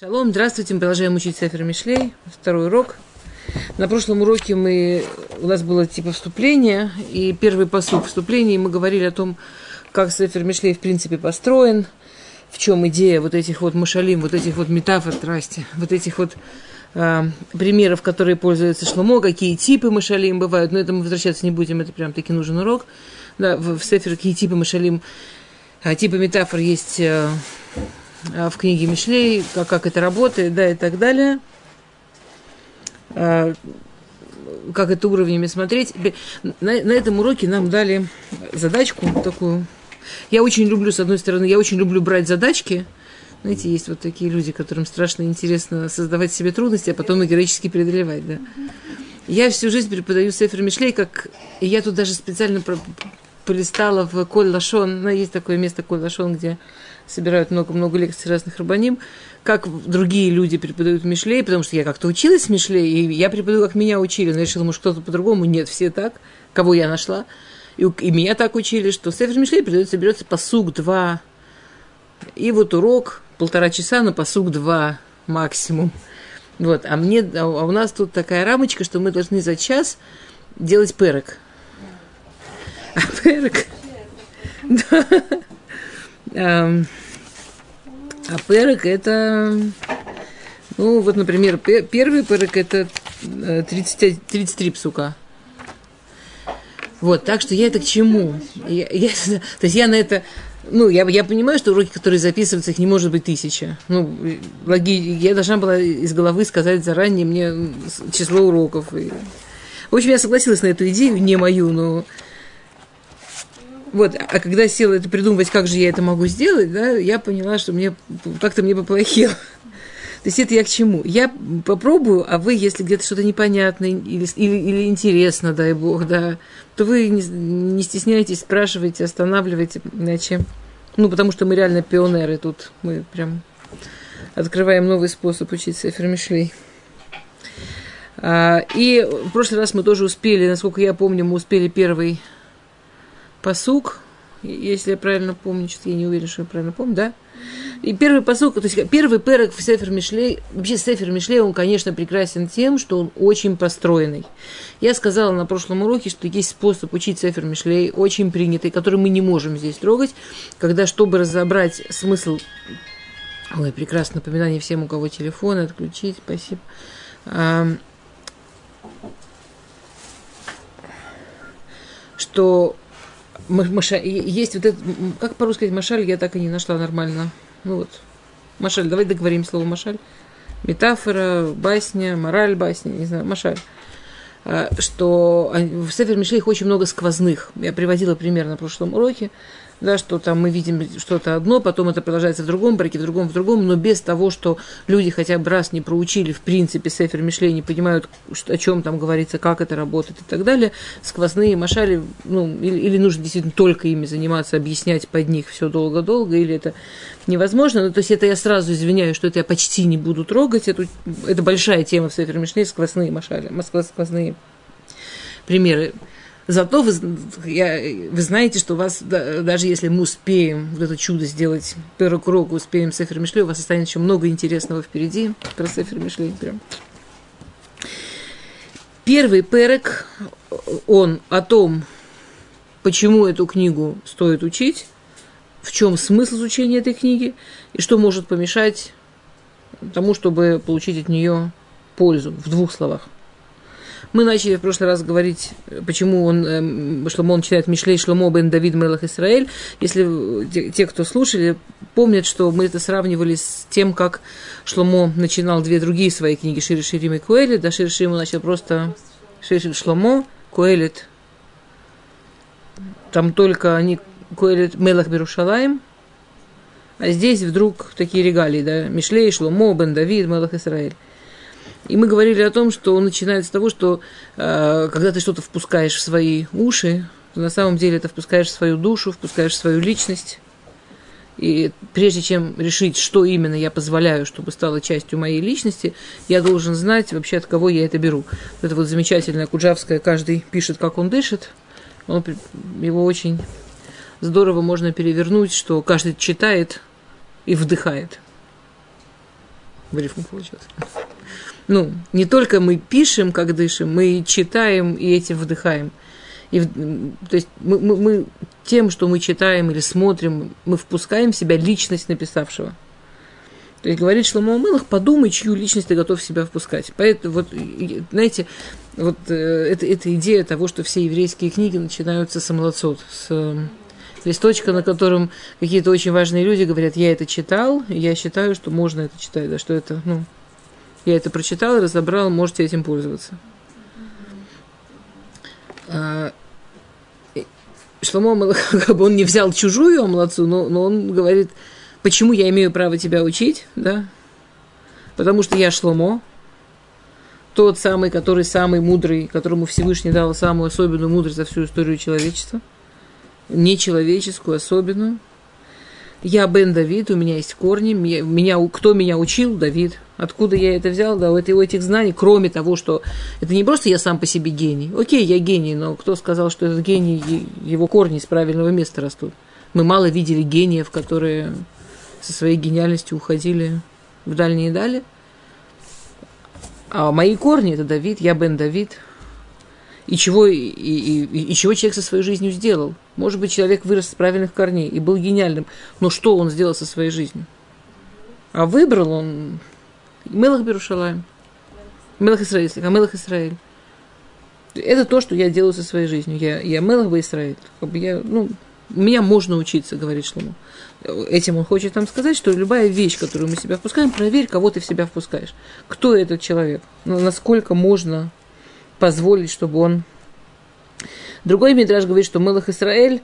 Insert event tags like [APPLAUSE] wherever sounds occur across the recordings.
Шалом, здравствуйте, мы продолжаем учить Сефер Мишлей, второй урок. На прошлом уроке мы, у нас было типа вступление, и первый посыл вступления, и мы говорили о том, как Сефер Мишлей в принципе построен, в чем идея вот этих вот машалим, вот этих вот метафор, здрасте, вот этих вот э, примеров, которые пользуются Шломо, какие типы машалим бывают, но это мы возвращаться не будем, это прям таки нужен урок. Да, в, в Сефер какие типы машалим, а, типы метафор есть... Э, в книге Мишлей, как, как это работает, да, и так далее. Э, как это уровнями смотреть. На, на этом уроке нам дали задачку такую. Я очень люблю, с одной стороны, я очень люблю брать задачки. Знаете, есть вот такие люди, которым страшно интересно создавать себе трудности, а потом их героически преодолевать, да. Я всю жизнь преподаю Сефер Мишлей, как... И я тут даже специально полистала в Коль Лашон. Ну, есть такое место Коль Лашон, где собирают много-много лекций разных рабаним, как другие люди преподают Мишлей, потому что я как-то училась в Мишлей, и я преподаю, как меня учили, но я решила, может, кто-то по-другому. Нет, все так, кого я нашла. И, и меня так учили, что Сефер Мишлей придется, берется посуг два, и вот урок полтора часа на посуг два максимум. Вот, а мне, а у нас тут такая рамочка, что мы должны за час делать перек. А перек... [LAUGHS] Да. А перек это, ну вот, например, первый перек это 30, 33 псука. Вот, так что я это к чему? Я, я, [LAUGHS] то есть я на это, ну, я, я понимаю, что уроки, которые записываются, их не может быть тысяча. Ну, логи, я должна была из головы сказать заранее мне число уроков. И... В общем, я согласилась на эту идею, не мою, но вот, а когда села это придумывать, как же я это могу сделать, да, я поняла, что мне как-то мне поплохело. То есть это я к чему? Я попробую, а вы, если где-то что-то непонятное или, или, или интересно, дай бог, да, то вы не, не стесняйтесь, спрашивайте, останавливайте, иначе. Ну, потому что мы реально пионеры тут. Мы прям открываем новый способ учить Сефер Мишлей. А, и в прошлый раз мы тоже успели, насколько я помню, мы успели первый посук, если я правильно помню, что я не уверена, что я правильно помню, да? И первый посук, то есть первый перек в Сефер Мишлей, вообще Сефер Мишлей, он, конечно, прекрасен тем, что он очень построенный. Я сказала на прошлом уроке, что есть способ учить Сефер Мишлей, очень принятый, который мы не можем здесь трогать, когда, чтобы разобрать смысл... Ой, прекрасное напоминание всем, у кого телефон, отключить, спасибо что Маша, есть вот это, как по-русски сказать, машаль, я так и не нашла нормально. Ну вот, машаль, давай договорим слово машаль. Метафора, басня, мораль басня, не знаю, машаль. А, что в Сефер Мишле их очень много сквозных. Я приводила пример на прошлом уроке да, что там мы видим что-то одно, потом это продолжается в другом браке, в другом, в другом, но без того, что люди хотя бы раз не проучили, в принципе, сефер Мишлей, не понимают, о чем там говорится, как это работает и так далее, сквозные машали, ну, или, или нужно действительно только ими заниматься, объяснять под них все долго-долго, или это невозможно. Ну, то есть это я сразу извиняюсь, что это я почти не буду трогать, эту, это большая тема в сефер Мишлей, сквозные машали, сквозные примеры. Зато вы, я, вы знаете, что у вас, да, даже если мы успеем вот это чудо сделать, первый круг, успеем Сефер Мишлей, у вас останется еще много интересного впереди про Сефер Мишлей. Прям. Первый перек, он о том, почему эту книгу стоит учить, в чем смысл изучения этой книги и что может помешать тому, чтобы получить от нее пользу, в двух словах. Мы начали в прошлый раз говорить, почему он, э, Шломо, он читает Мишлей Шломо бен Давид Мелах Исраэль. Если те, те, кто слушали, помнят, что мы это сравнивали с тем, как Шломо начинал две другие свои книги Шири Ширим и Куэлит. Да, Шири Ширим начал просто Шири Шломо, Куэлит. Там только они Куэлит Мелах Берушалаем, а здесь вдруг такие регалии, да, Мишлей, Шломо, Бен Давид, Мелах Исраэль. И мы говорили о том, что он начинает с того, что э, когда ты что-то впускаешь в свои уши, то на самом деле это впускаешь в свою душу, впускаешь в свою личность. И прежде чем решить, что именно я позволяю, чтобы стало частью моей личности, я должен знать вообще, от кого я это беру. Это вот замечательная Куджавская, каждый пишет, как он дышит. Он, его очень здорово можно перевернуть, что каждый читает и вдыхает. в рифму получилось. Ну, не только мы пишем, как дышим, мы читаем и этим вдыхаем. И, то есть мы, мы, мы тем, что мы читаем или смотрим, мы впускаем в себя личность написавшего. То есть говорит Шломо Мелах, подумай, чью личность ты готов в себя впускать. Поэтому, вот, знаете, вот э, это, это идея того, что все еврейские книги начинаются с молодцот, с э, листочка, на котором какие-то очень важные люди говорят, я это читал, и я считаю, что можно это читать, да, что это, ну, я это прочитал, разобрал, можете этим пользоваться. А, Шломо, как бы он не взял чужую омлацу, но, но он говорит, почему я имею право тебя учить, да? Потому что я Шломо, тот самый, который самый мудрый, которому Всевышний дал самую особенную мудрость за всю историю человечества, нечеловеческую, особенную. Я Бен Давид, у меня есть корни, меня, кто меня учил? Давид. Откуда я это взял? Да, у этих знаний, кроме того, что это не просто я сам по себе гений. Окей, я гений, но кто сказал, что этот гений, его корни из правильного места растут? Мы мало видели гениев, которые со своей гениальностью уходили в дальние дали. А мои корни – это Давид, я Бен Давид. И чего, и, и, и, и чего человек со своей жизнью сделал? Может быть, человек вырос с правильных корней и был гениальным, но что он сделал со своей жизнью? А выбрал он Мелах Берушалаем. Мелах Исраиль, а Мелах Исраиль. Это то, что я делаю со своей жизнью. Я, я Мелах бы Исраиль. Я, ну, меня можно учиться, говорит Шлому. Этим он хочет нам сказать, что любая вещь, которую мы себя впускаем, проверь, кого ты в себя впускаешь. Кто этот человек? Насколько можно позволить, чтобы он Другой Мидраж говорит, что Мелах Исраэль,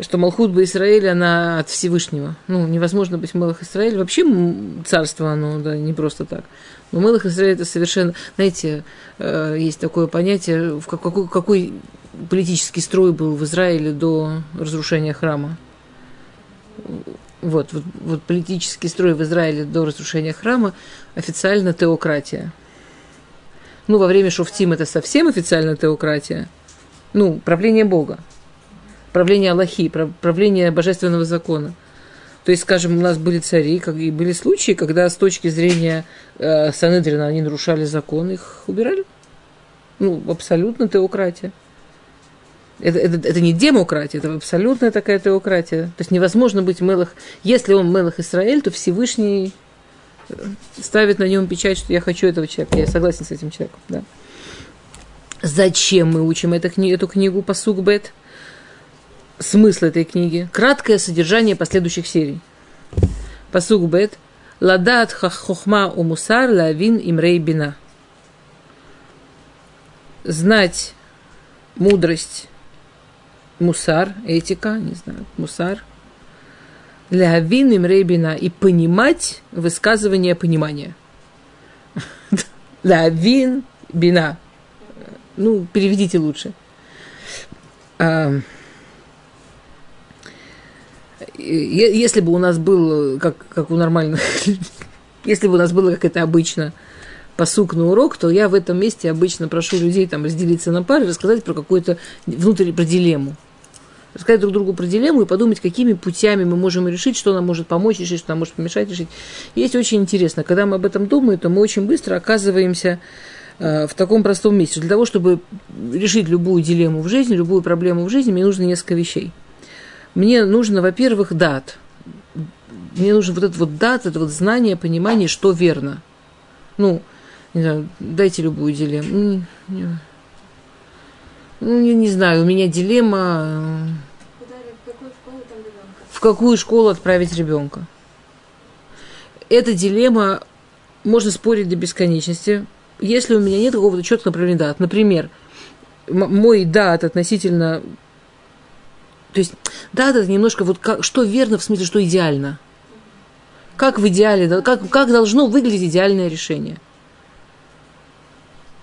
что Малхут бы Израиль, она от Всевышнего. Ну, невозможно быть Мелах Израиль. Вообще царство, оно, да, не просто так. Но Мелах Израиль это совершенно, знаете, э, есть такое понятие, в какой, какой политический строй был в Израиле до разрушения храма. Вот, вот, вот политический строй в Израиле до разрушения храма официально теократия. Ну, во время Шуфтим это совсем официально теократия – ну, правление Бога, правление Аллахи, правление божественного закона. То есть, скажем, у нас были цари, как и были случаи, когда с точки зрения э, Санедрина они нарушали закон, их убирали. Ну, абсолютно теократия. Это, это, это не демократия, это абсолютная такая теократия. То есть невозможно быть Мелах. Если он Мелах Израиль, то Всевышний э, ставит на нем печать, что я хочу этого человека. Я согласен с этим человеком. Да. Зачем мы учим эту, эту книгу по Сугбет? Смысл этой книги. Краткое содержание последующих серий. По Сугбет. Ладат хохма у мусар лавин имрей бина. Знать мудрость мусар, этика, не знаю, мусар. Лавин имрей бина. И понимать высказывание понимания. Лавин бина ну, переведите лучше. Если бы у нас был, как, как у нормальных, [LAUGHS] если бы у нас было, как это обычно, посук на урок, то я в этом месте обычно прошу людей там разделиться на пары, рассказать про какую-то внутреннюю, про дилемму. Рассказать друг другу про дилемму и подумать, какими путями мы можем решить, что нам может помочь решить, что нам может помешать решить. Есть очень интересно. Когда мы об этом думаем, то мы очень быстро оказываемся Э, в таком простом месте. Для того, чтобы решить любую дилемму в жизни, любую проблему в жизни, мне нужно несколько вещей. Мне нужно, во-первых, дат. Мне нужен вот этот вот дат, это вот знание, понимание, что верно. Ну, не знаю, дайте любую дилемму. Ну, не, не знаю, у меня дилемма... В какую школу отправить ребенка? Эта дилемма можно спорить до бесконечности если у меня нет какого-то четкого направления дат, например, мой дат относительно... То есть дат это немножко вот как, что верно, в смысле, что идеально. Как в идеале, как, как должно выглядеть идеальное решение.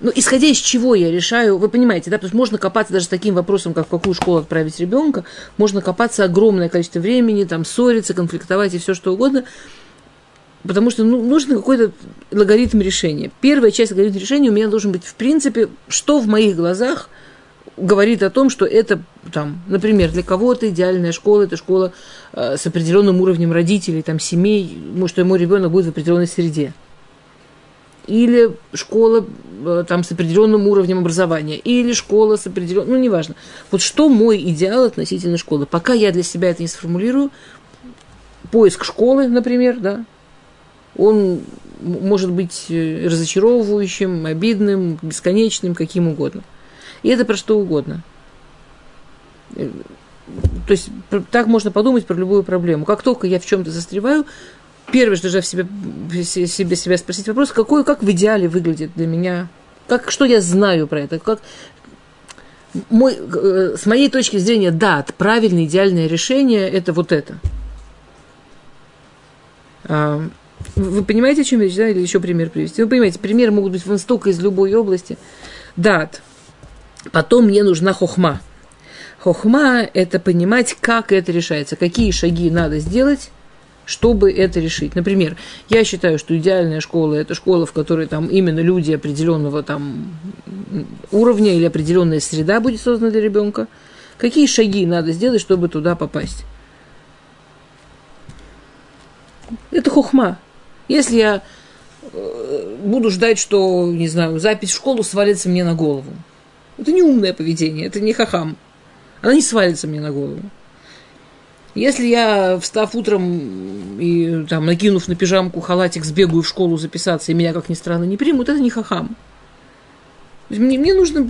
Ну, исходя из чего я решаю, вы понимаете, да, потому что можно копаться даже с таким вопросом, как в какую школу отправить ребенка, можно копаться огромное количество времени, там, ссориться, конфликтовать и все что угодно – Потому что ну, нужен какой-то логарифм решения. Первая часть логарифма решения у меня должен быть, в принципе, что в моих глазах говорит о том, что это, там, например, для кого-то идеальная школа, это школа э, с определенным уровнем родителей, там, семей, что мой ребенок будет в определенной среде. или школа э, там с определенным уровнем образования, или школа с определенным, ну, неважно. Вот что мой идеал относительно школы? Пока я для себя это не сформулирую, поиск школы, например, да, он может быть э, разочаровывающим, обидным, бесконечным, каким угодно. И это про что угодно. Э, то есть так можно подумать про любую проблему. Как только я в чем-то застреваю, первое, что я в себе, себе, себя спросить вопрос, какой, как в идеале выглядит для меня, как, что я знаю про это, как, мой, э, с моей точки зрения, да, правильное, идеальное решение – это вот это. А, вы понимаете, о чем речь, да, или еще пример привести? Вы понимаете, примеры могут быть столько из любой области. Дат. Потом мне нужна хохма. Хохма – это понимать, как это решается, какие шаги надо сделать, чтобы это решить. Например, я считаю, что идеальная школа – это школа, в которой там именно люди определенного там уровня или определенная среда будет создана для ребенка. Какие шаги надо сделать, чтобы туда попасть? Это хохма. Если я э, буду ждать, что, не знаю, запись в школу свалится мне на голову. Это не умное поведение, это не хахам. Она не свалится мне на голову. Если я, встав утром и там, накинув на пижамку халатик, сбегаю в школу записаться, и меня, как ни странно, не примут, это не хахам. Мне, мне нужно,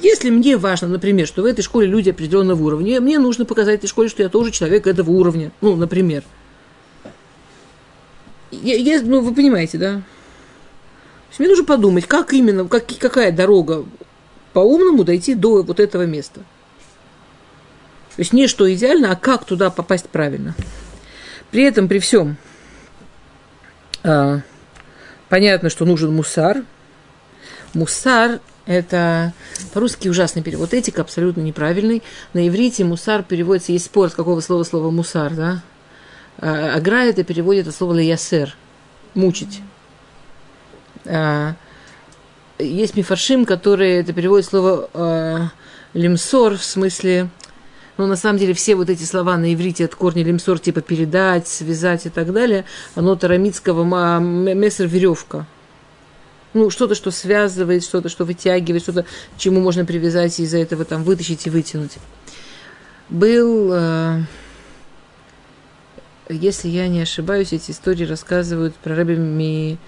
если мне важно, например, что в этой школе люди определенного уровня, мне нужно показать этой школе, что я тоже человек этого уровня. Ну, например. Я, я, ну, вы понимаете, да? мне нужно подумать, как именно, как, какая дорога по-умному дойти до вот этого места. То есть не что идеально, а как туда попасть правильно. При этом, при всем, а, понятно, что нужен мусар. Мусар – это по-русски ужасный перевод. Этика абсолютно неправильный. На иврите мусар переводится, есть спор, с какого слова слово мусар, да? А, агра это переводит от слова лаясер – мучить. А, есть мифаршим, которые это переводит слово а, лимсор в смысле но на самом деле все вот эти слова на иврите от корня лимсор, типа передать, связать и так далее, оно тарамитского мессер веревка. Ну, что-то, что связывает, что-то, что вытягивает, что-то, чему можно привязать и из-за этого там вытащить и вытянуть. Был э, если я не ошибаюсь, эти истории рассказывают про Рэбби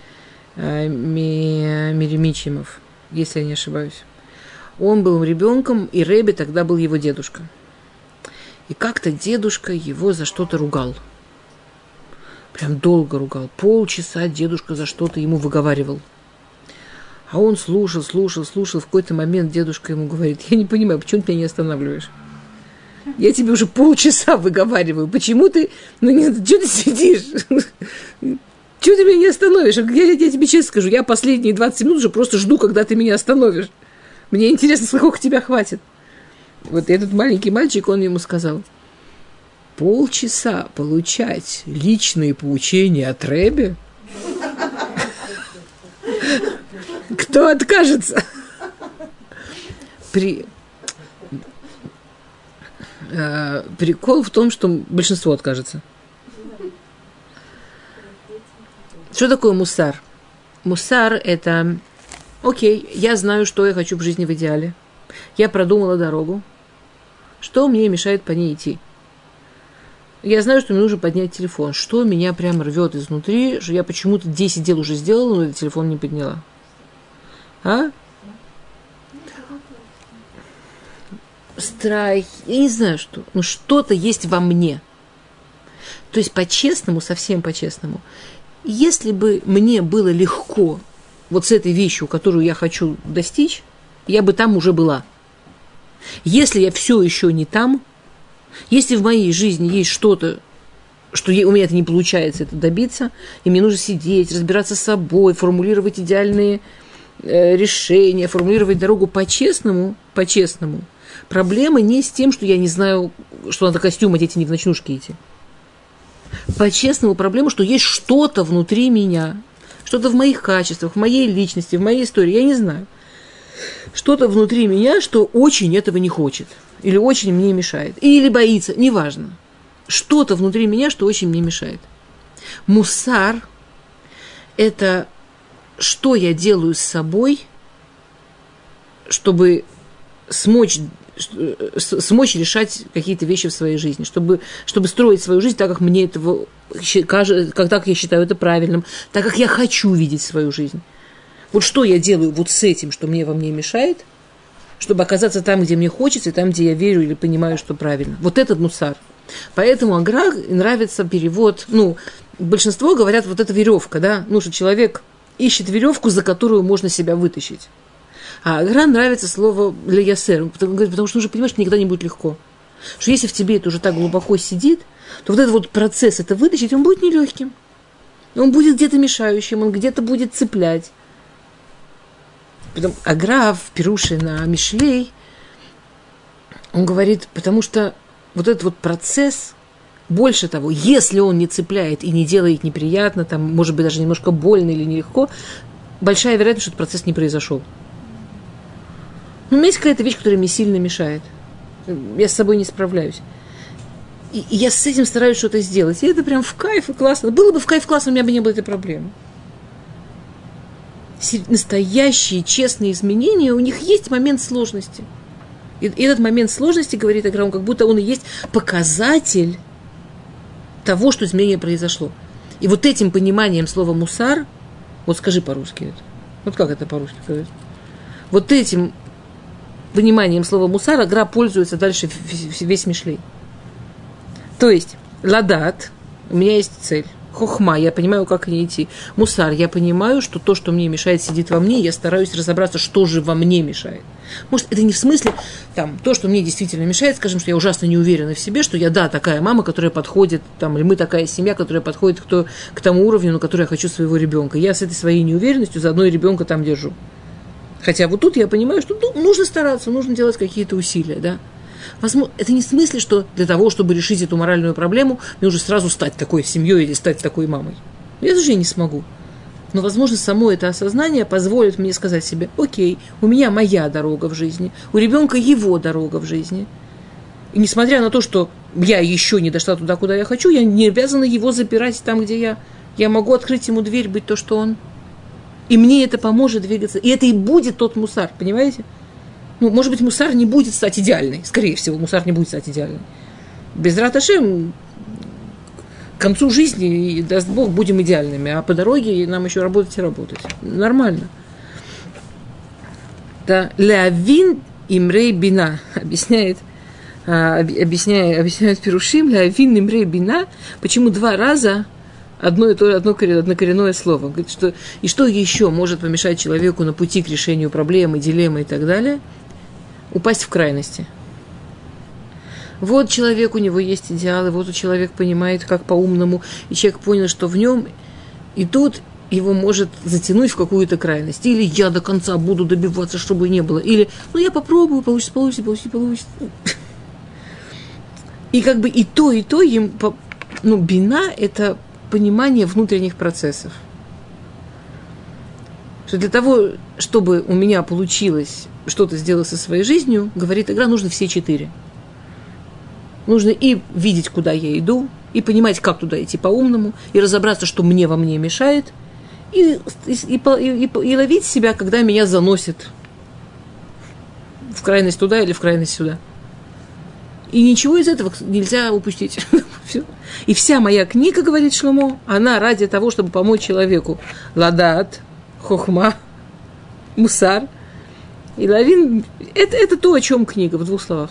Ми, Ми, Миремичимов, если я не ошибаюсь. Он был ребенком, и Рэбби тогда был его дедушка. И как-то дедушка его за что-то ругал. Прям долго ругал. Полчаса дедушка за что-то ему выговаривал. А он слушал, слушал, слушал. В какой-то момент дедушка ему говорит, я не понимаю, почему ты меня не останавливаешь? Я тебе уже полчаса выговариваю. Почему ты... Ну, не, что ты сидишь? Чего ты меня не остановишь? Я, я тебе честно скажу, я последние 20 минут уже просто жду, когда ты меня остановишь. Мне интересно, сколько тебя хватит. Вот этот маленький мальчик, он ему сказал, полчаса получать личные поучения от Рэбе? Кто откажется? При, Э, прикол в том, что большинство откажется. Что такое мусар? Мусар – это, окей, я знаю, что я хочу в жизни в идеале. Я продумала дорогу. Что мне мешает по ней идти? Я знаю, что мне нужно поднять телефон. Что меня прям рвет изнутри, что я почему-то 10 дел уже сделала, но этот телефон не подняла. А? страх, я не знаю что, но что-то есть во мне. То есть по-честному, совсем по-честному, если бы мне было легко вот с этой вещью, которую я хочу достичь, я бы там уже была. Если я все еще не там, если в моей жизни есть что-то, что у меня это не получается это добиться, и мне нужно сидеть, разбираться с собой, формулировать идеальные э, решения, формулировать дорогу по-честному, по-честному – Проблема не с тем, что я не знаю, что надо костюм одеть, а не в ночнушке идти. По-честному, проблема, что есть что-то внутри меня, что-то в моих качествах, в моей личности, в моей истории, я не знаю. Что-то внутри меня, что очень этого не хочет. Или очень мне мешает. Или боится, неважно. Что-то внутри меня, что очень мне мешает. Мусар – это что я делаю с собой, чтобы смочь смочь решать какие-то вещи в своей жизни, чтобы, чтобы строить свою жизнь так, как мне этого как так я считаю это правильным, так как я хочу видеть свою жизнь. Вот что я делаю вот с этим, что мне во мне мешает, чтобы оказаться там, где мне хочется, и там, где я верю или понимаю, что правильно. Вот этот мусар. Поэтому Агра нравится перевод, ну, большинство говорят, вот эта веревка, да, ну, что человек ищет веревку, за которую можно себя вытащить. А Агра нравится слово для ясер, потому, потому что нужно понимать, что никогда не будет легко. Что если в тебе это уже так глубоко сидит, то вот этот вот процесс это вытащить, он будет нелегким. Он будет где-то мешающим, он где-то будет цеплять. Потом Аграф, Перуши на Мишлей, он говорит, потому что вот этот вот процесс, больше того, если он не цепляет и не делает неприятно, там, может быть, даже немножко больно или нелегко, большая вероятность, что этот процесс не произошел. Но у меня есть какая-то вещь, которая мне сильно мешает. Я с собой не справляюсь. И, и я с этим стараюсь что-то сделать. И это прям в кайф и классно. Было бы в кайф классно, у меня бы не было этой проблемы. Настоящие, честные изменения, у них есть момент сложности. И, и этот момент сложности, говорит Аграум, как будто он и есть показатель того, что изменение произошло. И вот этим пониманием слова мусар, вот скажи по-русски это. Вот как это по-русски сказать? Вот этим пониманием слова мусара Гра пользуется дальше весь Мишлей. То есть, ладат, у меня есть цель. Хохма, я понимаю, как не идти. Мусар, я понимаю, что то, что мне мешает, сидит во мне, я стараюсь разобраться, что же во мне мешает. Может, это не в смысле, там, то, что мне действительно мешает, скажем, что я ужасно не уверена в себе, что я, да, такая мама, которая подходит, там, или мы такая семья, которая подходит к, к тому уровню, на который я хочу своего ребенка. Я с этой своей неуверенностью за одной ребенка там держу. Хотя вот тут я понимаю, что ну, нужно стараться, нужно делать какие-то усилия, да. Это не в смысле, что для того, чтобы решить эту моральную проблему, мне нужно сразу стать такой семьей или стать такой мамой. Я тоже не смогу. Но, возможно, само это осознание позволит мне сказать себе, окей, у меня моя дорога в жизни, у ребенка его дорога в жизни. И несмотря на то, что я еще не дошла туда, куда я хочу, я не обязана его запирать там, где я. Я могу открыть ему дверь, быть то, что он. И мне это поможет двигаться. И это и будет тот мусар, понимаете? Ну, может быть, мусар не будет стать идеальной. Скорее всего, мусар не будет стать идеальной. Без раташем к концу жизни, даст Бог, будем идеальными. А по дороге нам еще работать и работать. Нормально. Да, лявин имрей бина [LAUGHS] объясняет, а, объясняет, объясняет Перушим, лявин имрей бина, почему два раза одно и то одно однокоренное слово. Говорит, что, и что еще может помешать человеку на пути к решению проблемы, дилеммы и так далее? Упасть в крайности. Вот человек, у него есть идеалы, вот у человек понимает, как по-умному, и человек понял, что в нем, и тут его может затянуть в какую-то крайность. Или я до конца буду добиваться, чтобы не было. Или, ну, я попробую, получится, получится, получится, получится. И как бы и то, и то им, ну, бина – это понимание внутренних процессов. Что для того, чтобы у меня получилось что-то сделать со своей жизнью, говорит игра, нужно все четыре. Нужно и видеть, куда я иду, и понимать, как туда идти по-умному, и разобраться, что мне во мне мешает, и, и, и, и, и ловить себя, когда меня заносит в крайность туда или в крайность сюда. И ничего из этого нельзя упустить. [LAUGHS] И вся моя книга, говорит Шломо, она ради того, чтобы помочь человеку. Ладат, хохма, мусар. И лавин, это, это то, о чем книга, в двух словах.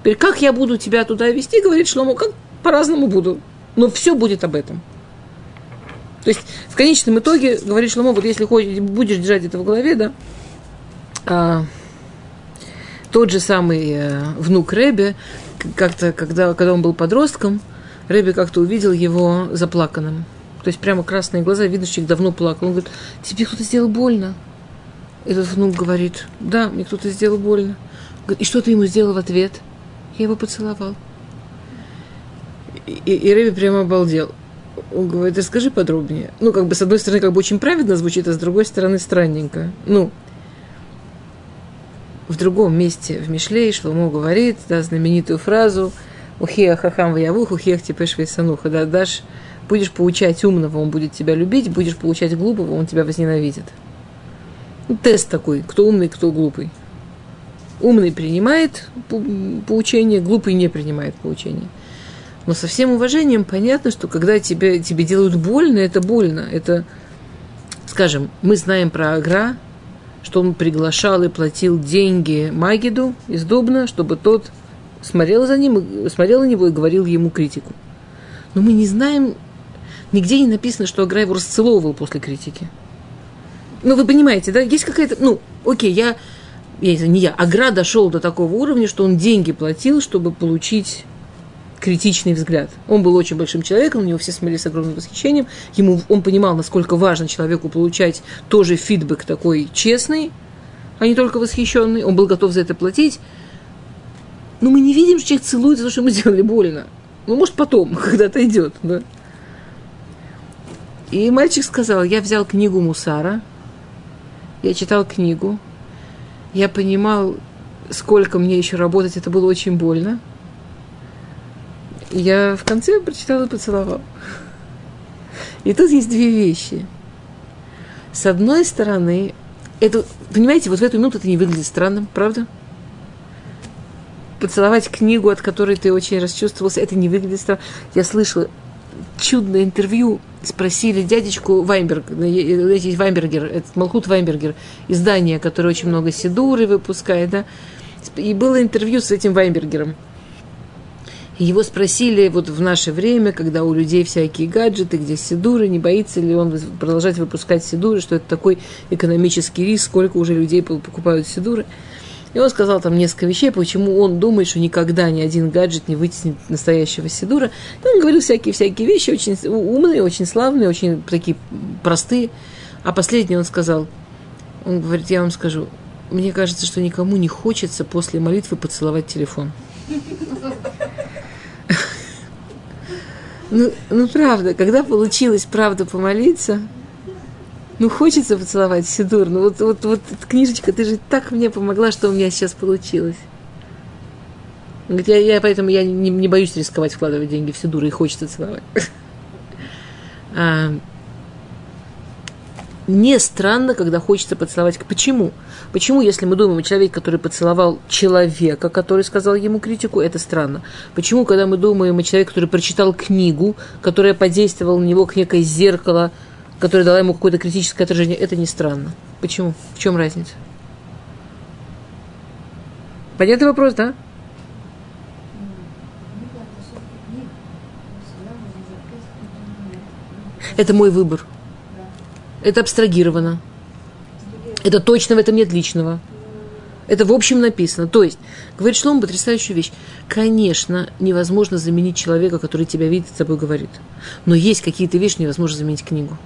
Теперь, как я буду тебя туда вести, говорит Шломо, как по-разному буду. Но все будет об этом. То есть, в конечном итоге, говорит Шломо, вот если хочешь, будешь держать это в голове, да, а, тот же самый э, внук Рэбе, как-то, когда, когда он был подростком, Рэбе как-то увидел его заплаканным. То есть прямо красные глаза, видно, что человек давно плакал. Он говорит, тебе кто-то сделал больно. Этот внук говорит, да, мне кто-то сделал больно. и что ты ему сделал в ответ? Я его поцеловал. И, и Рэбби прямо обалдел. Он говорит, расскажи подробнее. Ну, как бы, с одной стороны, как бы очень праведно звучит, а с другой стороны, странненько. Ну, в другом месте в Мишлей Шломо говорит да, знаменитую фразу «Ухия хахам ваявух, ухиях типеш вейсануха». Да, дашь Будешь поучать умного, он будет тебя любить, будешь поучать глупого, он тебя возненавидит. Ну, тест такой, кто умный, кто глупый. Умный принимает поучение, глупый не принимает поучение. Но со всем уважением понятно, что когда тебе, тебе делают больно, это больно. Это, скажем, мы знаем про Агра, что он приглашал и платил деньги Магиду из Дубна, чтобы тот смотрел за ним, смотрел на него и говорил ему критику. Но мы не знаем, нигде не написано, что Агра его расцеловывал после критики. Ну, вы понимаете, да? Есть какая-то... Ну, окей, я... я не я. Агра дошел до такого уровня, что он деньги платил, чтобы получить критичный взгляд. Он был очень большим человеком, на него все смотрели с огромным восхищением. Ему, он понимал, насколько важно человеку получать тоже фидбэк такой честный, а не только восхищенный. Он был готов за это платить. Но мы не видим, что человек целует за то, что мы [LAUGHS] сделали больно. Ну, может, потом, [LAUGHS] когда-то идет, да. И мальчик сказал, я взял книгу Мусара, я читал книгу, я понимал, сколько мне еще работать, это было очень больно – я в конце прочитала и поцеловал. И тут есть две вещи. С одной стороны, это, понимаете, вот в эту минуту это не выглядит странным, правда? Поцеловать книгу, от которой ты очень расчувствовался, это не выглядит странным. Я слышала чудное интервью, спросили дядечку Вайнберг, знаете, Вайнбергер, это Малхут Вайнбергер, издание, которое очень много седуры выпускает, да, и было интервью с этим Вайнбергером – его спросили вот в наше время, когда у людей всякие гаджеты, где сидуры, не боится ли он продолжать выпускать сидуры, что это такой экономический риск, сколько уже людей покупают сидуры. И он сказал там несколько вещей, почему он думает, что никогда ни один гаджет не вытеснит настоящего сидура. И он говорил всякие-всякие вещи, очень умные, очень славные, очень такие простые. А последний он сказал, он говорит, я вам скажу, мне кажется, что никому не хочется после молитвы поцеловать телефон. Ну, ну, правда, когда получилось, правда, помолиться, ну, хочется поцеловать Сидур. Ну, вот, вот, вот книжечка, ты же так мне помогла, что у меня сейчас получилось. Говорит, я, я поэтому я не, не боюсь рисковать, вкладывать деньги в Сидур, и хочется целовать. [LAUGHS] Не странно, когда хочется поцеловать. Почему? Почему, если мы думаем о человеке, который поцеловал человека, который сказал ему критику, это странно? Почему, когда мы думаем о человеке, который прочитал книгу, которая подействовала на него как некое зеркало, которое дало ему какое-то критическое отражение, это не странно? Почему? В чем разница? Понятный вопрос, да? Это мой выбор. Это абстрагировано. Это точно в этом нет личного. Это в общем написано. То есть, говорит Шлом потрясающую вещь. Конечно, невозможно заменить человека, который тебя видит и с тобой говорит. Но есть какие-то вещи, невозможно заменить книгу.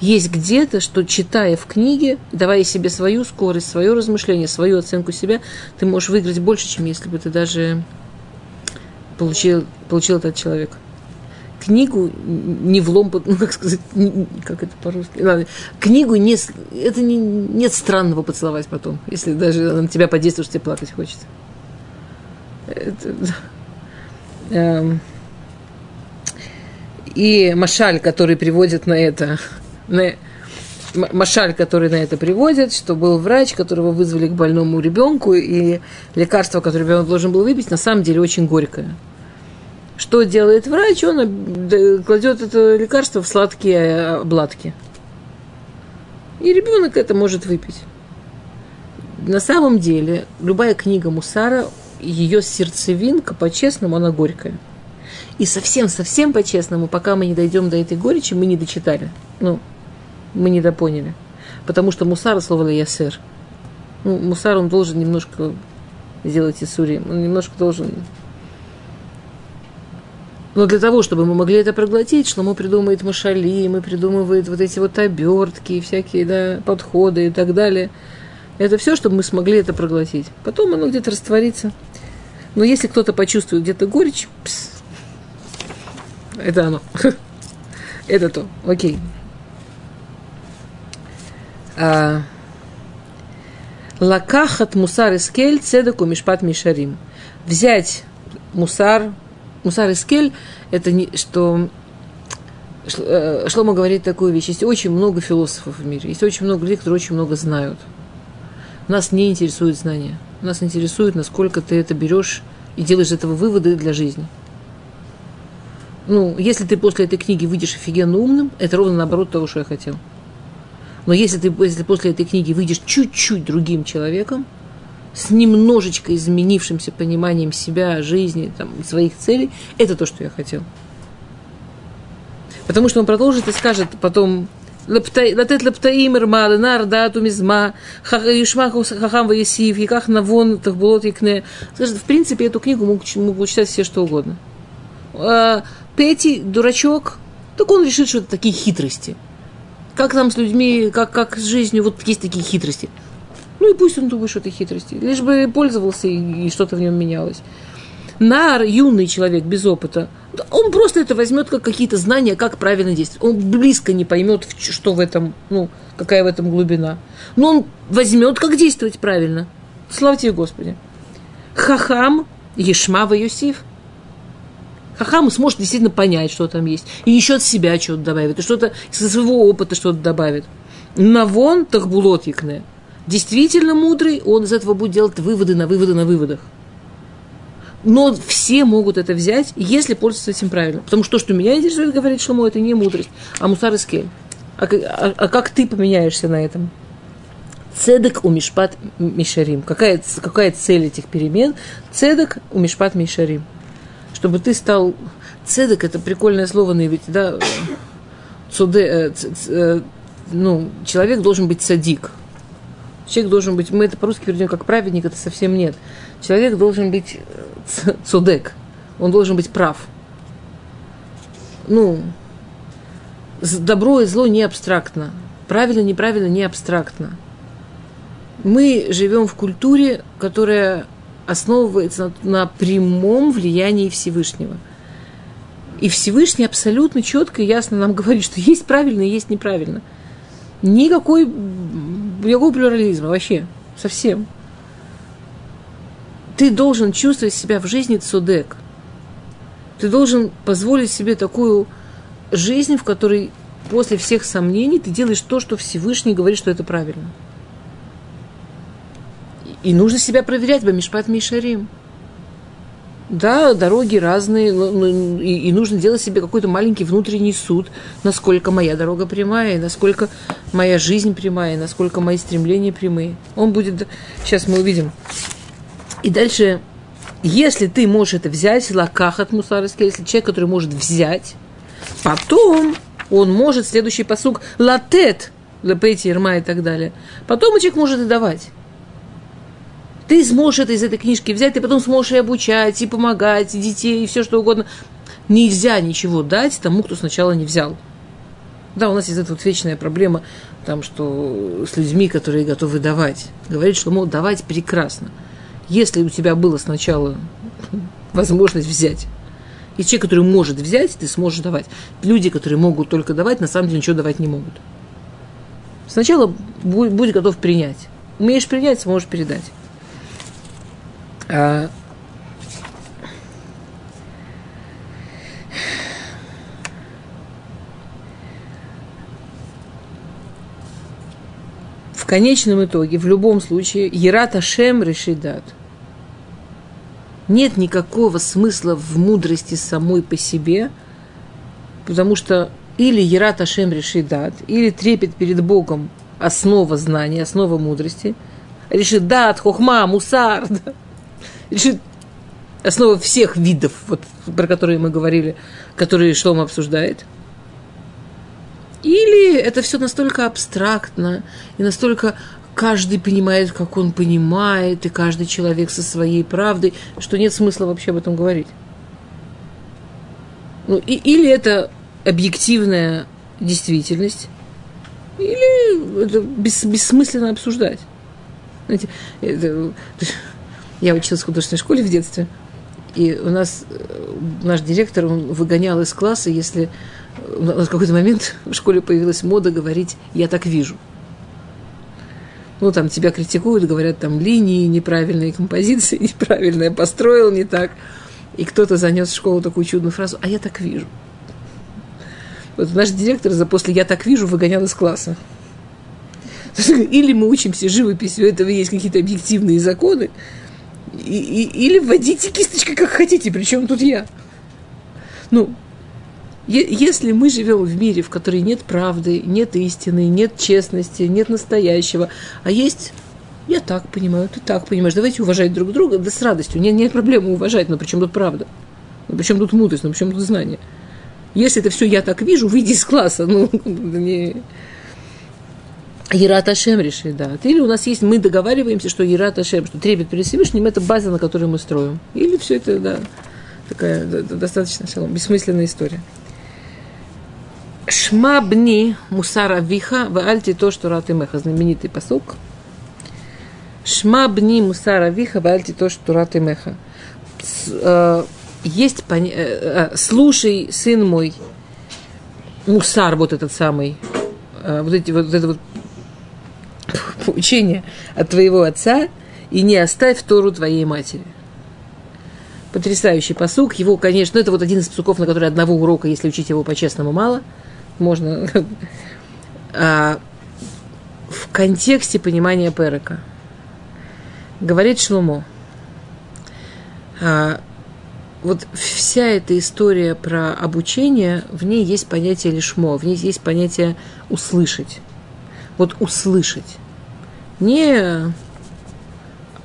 Есть где-то, что читая в книге, давая себе свою скорость, свое размышление, свою оценку себя, ты можешь выиграть больше, чем если бы ты даже получил, получил это от человека книгу не в лом, ну [LAUGHS] как сказать, не, как это по-русски, Ладно, книгу не, это не, нет странного поцеловать потом, если даже на тебя подействует, что тебе плакать хочется. Это, эм, и Машаль, который приводит на это, на, Машаль, который на это приводит, что был врач, которого вызвали к больному ребенку, и лекарство, которое ребенок должен был выпить, на самом деле очень горькое. Что делает врач? Он кладет это лекарство в сладкие обладки. И ребенок это может выпить. На самом деле, любая книга Мусара, ее сердцевинка, по-честному, она горькая. И совсем-совсем по-честному, пока мы не дойдем до этой горечи, мы не дочитали. Ну, мы не допоняли. Потому что Мусар слово ясер. Ну, Мусар, он должен немножко сделать Исури. Он немножко должен но для того, чтобы мы могли это проглотить, мы придумывает машали, мы придумывает вот эти вот обертки, всякие да, подходы и так далее. Это все, чтобы мы смогли это проглотить. Потом оно где-то растворится. Но если кто-то почувствует где-то горечь, пс, это оно. [LAUGHS] это то. Окей. А, лакахат мусар искель цедаку мишпат мишарим. Взять мусар, Мусар и скель – это не, что э, Шлома говорит такую вещь. Есть очень много философов в мире. Есть очень много людей, которые очень много знают. Нас не интересует знание. Нас интересует, насколько ты это берешь и делаешь из этого выводы для жизни. Ну, если ты после этой книги выйдешь офигенно умным, это ровно наоборот того, что я хотел. Но если ты если после этой книги выйдешь чуть-чуть другим человеком, с немножечко изменившимся пониманием себя, жизни, там, своих целей, это то, что я хотел. Потому что он продолжит и скажет потом, Латет лаптаим ирма, ленар дату мизма, юшмаху хахам ваесив, яках навон тахбулот якне. Скажет, в принципе, эту книгу могут, могут читать все что угодно. А, Петти, дурачок, так он решит, что это такие хитрости. Как там с людьми, как, как с жизнью, вот есть такие хитрости. Ну и пусть он думает, что это хитрости. Лишь бы пользовался и, и что-то в нем менялось. Нар, юный человек без опыта, он просто это возьмет как какие-то знания, как правильно действовать. Он близко не поймет, что в этом, ну, какая в этом глубина. Но он возьмет, как действовать правильно. Славьте Господи. Хахам Ешмава Юсиф. Хахам сможет действительно понять, что там есть. И еще от себя что-то добавит. И что-то со своего опыта что-то добавит. Навон тахбулот якне. Действительно мудрый, он из этого будет делать выводы на выводы на выводах. Но все могут это взять, если пользоваться этим правильно. Потому что то, что меня интересует, говорит Шломо, это не мудрость, а мусар. А, а, а как ты поменяешься на этом? Цедек у Мишпат Мишарим. Какая, какая цель этих перемен? Цедек у Мишпат Мишарим. Чтобы ты стал... Цедек – это прикольное слово на иврите, да? Цуде, э, ц, э, ну, человек должен быть садик. Человек должен быть, мы это по-русски переведем как праведник, это совсем нет. Человек должен быть э, цудек, он должен быть прав. Ну, добро и зло не абстрактно. Правильно, неправильно, не абстрактно. Мы живем в культуре, которая основывается на, на прямом влиянии Всевышнего. И Всевышний абсолютно четко и ясно нам говорит, что есть правильно и есть неправильно. Никакой никакого плюрализма вообще, совсем. Ты должен чувствовать себя в жизни цудек. Ты должен позволить себе такую жизнь, в которой после всех сомнений ты делаешь то, что Всевышний говорит, что это правильно. И нужно себя проверять, Бамишпат Мишарим. Да, дороги разные, и, и нужно делать себе какой-то маленький внутренний суд, насколько моя дорога прямая, насколько моя жизнь прямая, насколько мои стремления прямые. Он будет, сейчас мы увидим. И дальше, если ты можешь это взять, лакахат мусарский, если человек, который может взять, потом он может, следующий посук, латет, лепейти, ирма и так далее, потом человек может и давать. Ты сможешь это из этой книжки взять, ты потом сможешь и обучать, и помогать, и детей, и все что угодно. Нельзя ничего дать тому, кто сначала не взял. Да, у нас есть эта вот вечная проблема, там, что с людьми, которые готовы давать. Говорит, что, мол, давать прекрасно. Если у тебя было сначала [LAUGHS] возможность взять, и человек, который может взять, ты сможешь давать. Люди, которые могут только давать, на самом деле ничего давать не могут. Сначала будь, будь готов принять. Умеешь принять, сможешь передать. А, в конечном итоге, в любом случае, Ерат Ашем решит дат. Нет никакого смысла в мудрости самой по себе, потому что или Ерат Ашем решит дат, или трепет перед Богом основа знания, основа мудрости. Решит дат, хохма, мусар. Да решит основа всех видов, вот, про которые мы говорили, которые Шлома обсуждает. Или это все настолько абстрактно и настолько каждый понимает, как он понимает, и каждый человек со своей правдой, что нет смысла вообще об этом говорить. Ну, и, или это объективная действительность, или это бес, бессмысленно обсуждать. Знаете, это, я училась в художественной школе в детстве, и у нас э, наш директор он выгонял из класса, если в какой-то момент [LAUGHS] в школе появилась мода говорить «я так вижу». Ну, там тебя критикуют, говорят, там линии неправильные, композиции [LAUGHS] неправильные, построил не так. И кто-то занес в школу такую чудную фразу «а я так вижу». Вот наш директор за после «я так вижу» выгонял из класса. [LAUGHS] Или мы учимся живописи, у этого есть какие-то объективные законы, и, и, или вводите кисточкой, как хотите, причем тут я. Ну, если мы живем в мире, в котором нет правды, нет истины, нет честности, нет настоящего, а есть я так понимаю, ты так понимаешь, давайте уважать друг друга, да с радостью, нет, нет проблемы уважать, но причем тут правда? Ну, причем тут мудрость, ну, причем тут знание? Если это все я так вижу, выйди из класса, ну, [LAUGHS] не... Ерат Ашем решит, да. Или у нас есть, мы договариваемся, что Ерат Ашем, что трепет перед Всевышним, это база, на которой мы строим. Или все это, да, такая достаточно шалом, бессмысленная история. Шмабни мусара виха в альти то, что раты меха, знаменитый посук. Шмабни мусара виха в альти то, что раты меха. Э, есть, поня... Э, э, слушай, сын мой, мусар вот этот самый, вот эти вот, это вот поучение от твоего отца и не оставь Тору твоей матери. Потрясающий посук. Его, конечно, это вот один из посуков, на который одного урока, если учить его по-честному, мало. Можно. А, в контексте понимания Перека. Говорит Шлумо. А, вот вся эта история про обучение, в ней есть понятие лишмо, в ней есть понятие услышать. Вот услышать не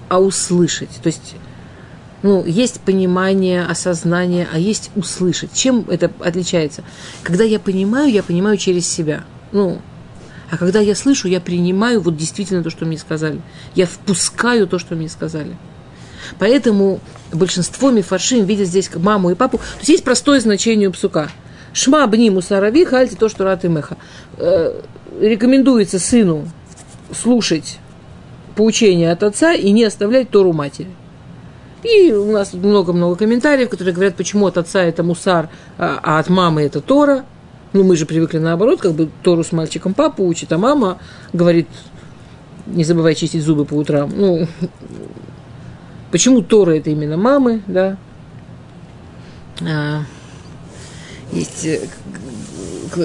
а услышать. То есть, ну, есть понимание, осознание, а есть услышать. Чем это отличается? Когда я понимаю, я понимаю через себя. Ну, а когда я слышу, я принимаю вот действительно то, что мне сказали. Я впускаю то, что мне сказали. Поэтому большинство мифаршим видят здесь маму и папу. То есть есть простое значение у псука. Шма бни мусарави хальти то, что рад и меха. Э, рекомендуется сыну слушать поучение от отца и не оставлять Тору матери. И у нас много-много комментариев, которые говорят, почему от отца это мусар, а, а от мамы это Тора. Ну, мы же привыкли наоборот, как бы Тору с мальчиком папа учит, а мама говорит, не забывай чистить зубы по утрам. Ну, почему Тора это именно мамы, да? А, есть э,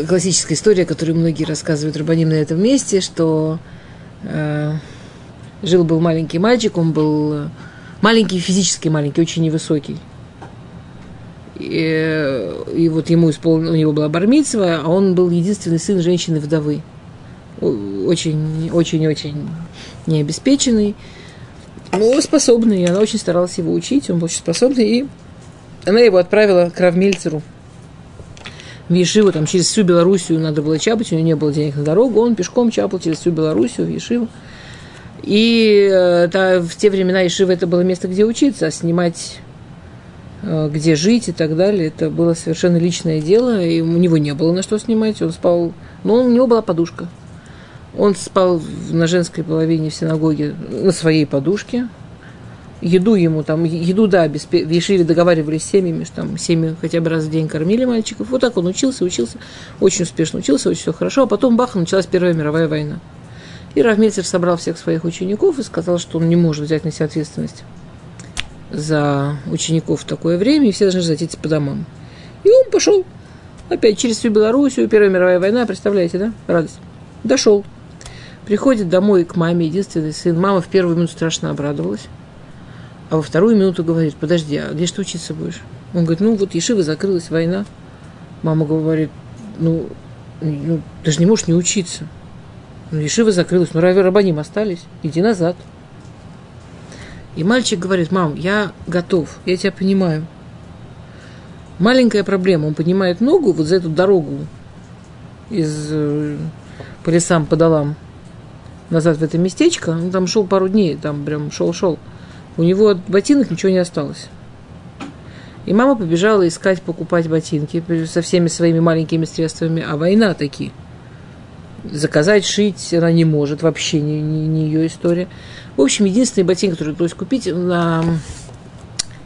классическая история, которую многие рассказывают Рабаним на этом месте, что э, жил-был маленький мальчик, он был э, маленький, физически маленький, очень невысокий. И, и вот ему исполнил, у него была бармицва, а он был единственный сын женщины-вдовы. Очень, очень, очень необеспеченный, но способный. И она очень старалась его учить, он был очень способный. И она его отправила к Равмельцеру в Ешиву, там через всю Белоруссию надо было чапать, у него не было денег на дорогу, он пешком чапал через всю Белоруссию в Ешиву. И да, в те времена Ишива это было место, где учиться, а снимать э, где жить и так далее, это было совершенно личное дело, и у него не было на что снимать, он спал, но у него была подушка. Он спал на женской половине в синагоге на своей подушке. Еду ему там, еду, да, без, в Ешиве договаривались с семьями, что там семьи хотя бы раз в день кормили мальчиков. Вот так он учился, учился, очень успешно учился, очень все хорошо. А потом, бах, началась Первая мировая война. И Равмельцер собрал всех своих учеников и сказал, что он не может взять на себя ответственность за учеников в такое время, и все должны разойтись по домам. И он пошел опять через всю Белоруссию, Первая мировая война, представляете, да? Радость. Дошел. Приходит домой к маме, единственный сын. Мама в первую минуту страшно обрадовалась. А во вторую минуту говорит, подожди, а где ты учиться будешь? Он говорит, ну вот Ешива закрылась, война. Мама говорит, ну, ну ты же не можешь не учиться. Ну, Ешива закрылась, ну, Рабаним остались, иди назад. И мальчик говорит, мам, я готов, я тебя понимаю. Маленькая проблема, он поднимает ногу вот за эту дорогу из, э, по лесам, по долам, назад в это местечко, он там шел пару дней, там прям шел-шел. У него от ботинок ничего не осталось. И мама побежала искать, покупать ботинки со всеми своими маленькими средствами, а война такие – заказать, шить она не может, вообще не, не, не ее история. В общем, единственный ботинок, который удалось купить на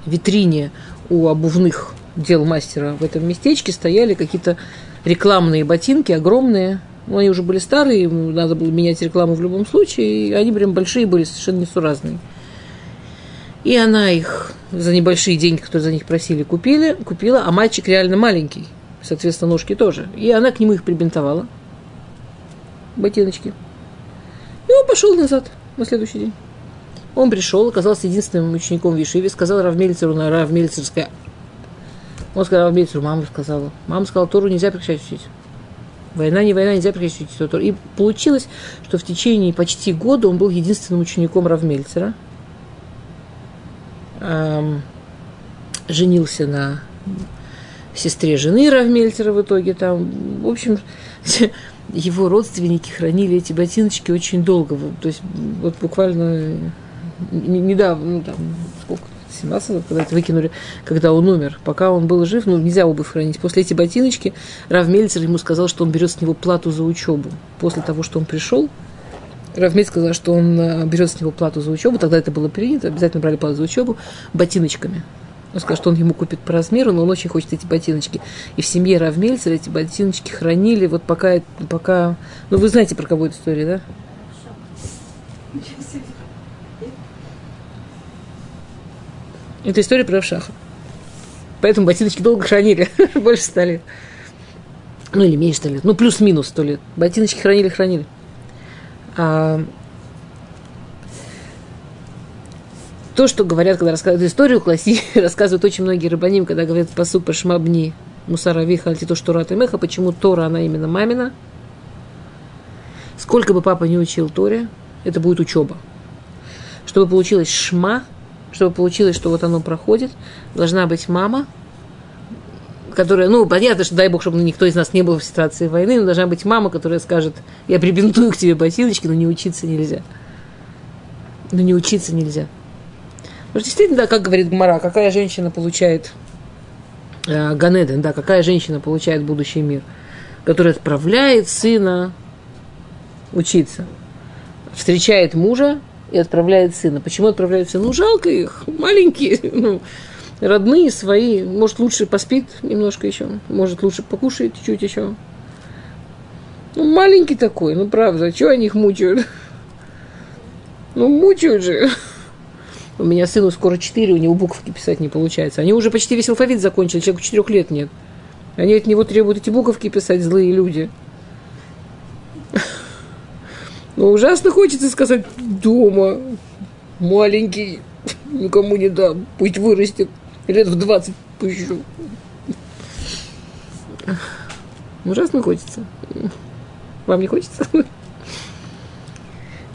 витрине у обувных дел мастера в этом местечке стояли какие-то рекламные ботинки, огромные. Ну, они уже были старые, надо было менять рекламу в любом случае, и они прям большие были, совершенно несуразные. И она их за небольшие деньги, которые за них просили, купили, купила, а мальчик реально маленький соответственно, ножки тоже. И она к нему их прибинтовала, ботиночки. И он пошел назад на следующий день. Он пришел, оказался единственным учеником в Ешиве, сказал Равмельцеру на Равмельцерское. Он сказал Равмельцеру, мама сказала. Мама сказала, Тору нельзя прекращать учить. Война не война, нельзя прекращать учить Тору. И получилось, что в течение почти года он был единственным учеником Равмельцера. Эм, женился на сестре жены Равмельцера в итоге там. В общем, [LAUGHS] его родственники хранили эти ботиночки очень долго. То есть вот буквально недавно, ну там, сколько, 17 лет, когда это выкинули, когда он умер. Пока он был жив, ну, нельзя обувь хранить. После эти ботиночки Рав Мельцер ему сказал, что он берет с него плату за учебу. После того, что он пришел, Рав Мельцер сказал, что он э, берет с него плату за учебу. Тогда это было принято, обязательно брали плату за учебу ботиночками. Он сказал, что он ему купит по размеру, но он очень хочет эти ботиночки. И в семье Равмельцера эти ботиночки хранили, вот пока, пока... Ну, вы знаете, про кого эта история, да? Это история про Равшаха. Поэтому ботиночки долго хранили, [LAUGHS] больше ста лет. Ну, или меньше ста лет. Ну, плюс-минус сто лет. Ботиночки хранили, хранили. А, то, что говорят, когда рассказывают историю, класси, [LAUGHS] рассказывают очень многие рыбаним, когда говорят посуд по шмабни, мусара виха, то, что рат и меха, почему Тора, она именно мамина. Сколько бы папа не учил Торе, это будет учеба. Чтобы получилось шма – чтобы получилось, что вот оно проходит, должна быть мама, которая, ну, понятно, что дай бог, чтобы никто из нас не был в ситуации войны, но должна быть мама, которая скажет, я прибинтую к тебе ботиночки, но не учиться нельзя. Но не учиться нельзя. Потому что действительно, да, как говорит Гмара, какая женщина получает э, Ганеден, да, какая женщина получает будущий мир, которая отправляет сына учиться, встречает мужа, и отправляет сына. Почему отправляет сына? Ну, жалко их, маленькие, [LAUGHS] ну, родные, свои. Может, лучше поспит немножко еще, может, лучше покушает чуть еще. Ну, маленький такой, ну, правда, чего они их мучают? [LAUGHS] Ну, мучают же. У меня сыну скоро 4, у него буковки писать не получается. Они уже почти весь алфавит закончили, человеку 4 лет нет. Они от него требуют эти буковки писать, злые люди. Но ужасно хочется сказать дома, маленький, никому не дам, пусть вырастет, лет в 20 пущу. Ужасно хочется. Вам не хочется?